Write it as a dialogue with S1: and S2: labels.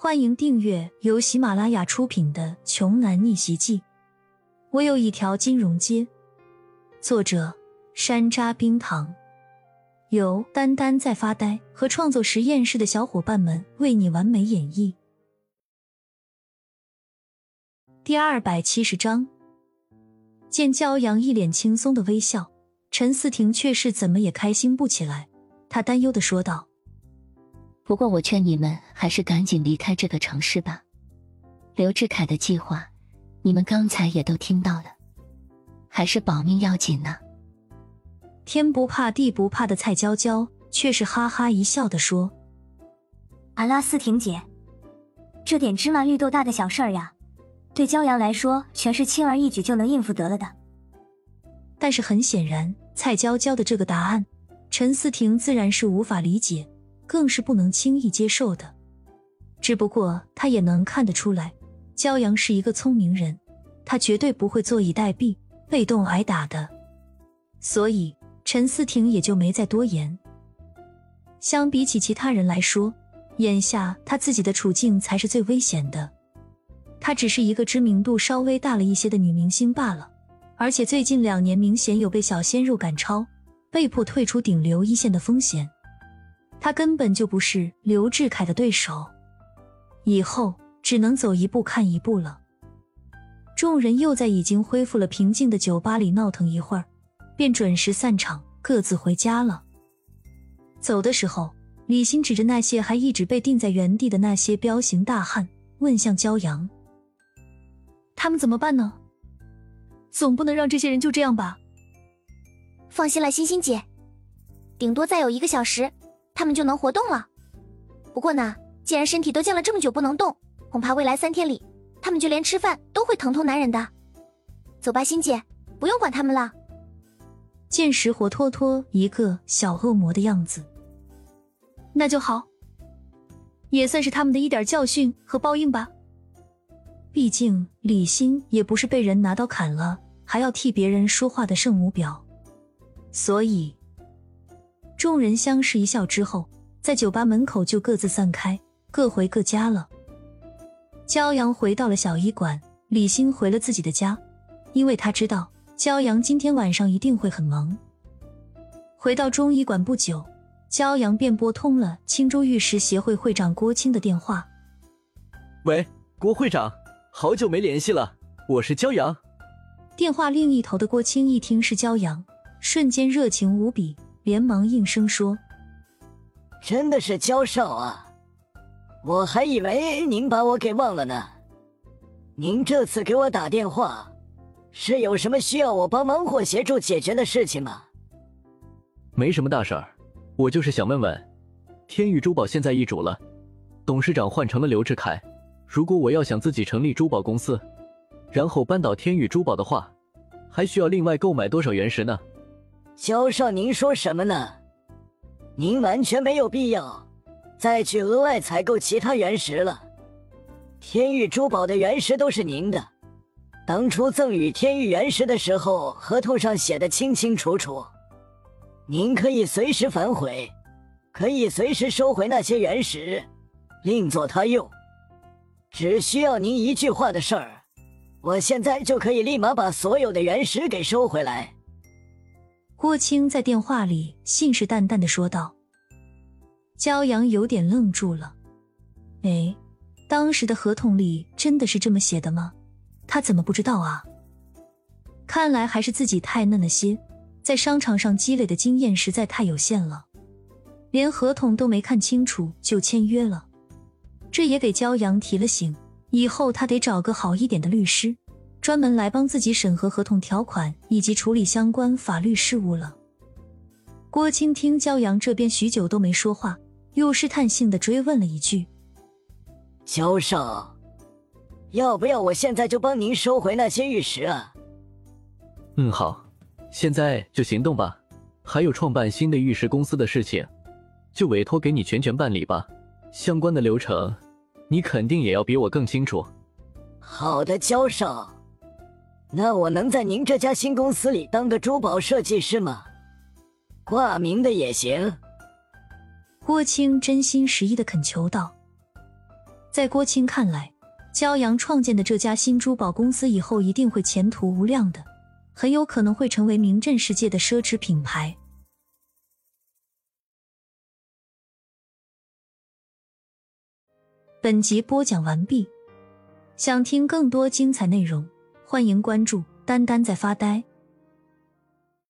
S1: 欢迎订阅由喜马拉雅出品的《穷男逆袭记》。我有一条金融街。作者：山楂冰糖，由丹丹在发呆和创作实验室的小伙伴们为你完美演绎。第二百七十章，见骄阳一脸轻松的微笑，陈思婷却是怎么也开心不起来。他担忧的说道。
S2: 不过，我劝你们还是赶紧离开这个城市吧。刘志凯的计划，你们刚才也都听到了，还是保命要紧呢。
S1: 天不怕地不怕的蔡娇娇却是哈哈一笑的说：“
S3: 阿拉斯婷姐，这点芝麻绿豆大的小事儿呀，对骄阳来说全是轻而易举就能应付得了的。”
S1: 但是很显然，蔡娇娇的这个答案，陈思婷自然是无法理解。更是不能轻易接受的。只不过他也能看得出来，骄阳是一个聪明人，他绝对不会坐以待毙、被动挨打的。所以陈思婷也就没再多言。相比起其他人来说，眼下他自己的处境才是最危险的。她只是一个知名度稍微大了一些的女明星罢了，而且最近两年明显有被小鲜肉赶超，被迫退出顶流一线的风险。他根本就不是刘志凯的对手，以后只能走一步看一步了。众人又在已经恢复了平静的酒吧里闹腾一会儿，便准时散场，各自回家了。走的时候，李欣指着那些还一直被定在原地的那些彪形大汉，问向骄阳：“他们怎么办呢？总不能让这些人就这样吧？”
S4: 放心了，欣欣姐，顶多再有一个小时。他们就能活动了。不过呢，既然身体都僵了这么久不能动，恐怕未来三天里，他们就连吃饭都会疼痛难忍的。走吧，欣姐，不用管他们了。
S1: 见识活脱脱一个小恶魔的样子，那就好，也算是他们的一点教训和报应吧。毕竟李欣也不是被人拿刀砍了还要替别人说话的圣母婊，所以。众人相视一笑之后，在酒吧门口就各自散开，各回各家了。骄阳回到了小医馆，李欣回了自己的家，因为他知道骄阳今天晚上一定会很忙。回到中医馆不久，骄阳便拨通了青州玉石协会会长郭青的电话。
S5: 喂，郭会长，好久没联系了，我是骄阳。
S1: 电话另一头的郭青一听是骄阳，瞬间热情无比。连忙应声说：“
S6: 真的是焦少啊，我还以为您把我给忘了呢。您这次给我打电话，是有什么需要我帮忙或协助解决的事情吗？
S5: 没什么大事儿，我就是想问问，天宇珠宝现在易主了，董事长换成了刘志凯。如果我要想自己成立珠宝公司，然后扳倒天宇珠宝的话，还需要另外购买多少原石呢？”
S6: 焦少，您说什么呢？您完全没有必要再去额外采购其他原石了。天域珠宝的原石都是您的，当初赠与天域原石的时候，合同上写的清清楚楚。您可以随时反悔，可以随时收回那些原石，另作他用。只需要您一句话的事儿，我现在就可以立马把所有的原石给收回来。
S1: 郭青在电话里信誓旦旦的说道：“骄阳有点愣住了。哎，当时的合同里真的是这么写的吗？他怎么不知道啊？看来还是自己太嫩了些，在商场上积累的经验实在太有限了，连合同都没看清楚就签约了。这也给骄阳提了醒，以后他得找个好一点的律师。”专门来帮自己审核合同条款以及处理相关法律事务了。郭青听骄阳这边许久都没说话，又试探性的追问了一句：“
S6: 焦少，要不要我现在就帮您收回那些玉石啊？”“
S5: 嗯，好，现在就行动吧。还有创办新的玉石公司的事情，就委托给你全权办理吧。相关的流程，你肯定也要比我更清楚。”“
S6: 好的，焦少。”那我能在您这家新公司里当个珠宝设计师吗？挂名的也行。
S1: 郭青真心实意的恳求道。在郭青看来，骄阳创建的这家新珠宝公司以后一定会前途无量的，很有可能会成为名震世界的奢侈品牌。本集播讲完毕，想听更多精彩内容，欢迎关注“丹丹在发呆”。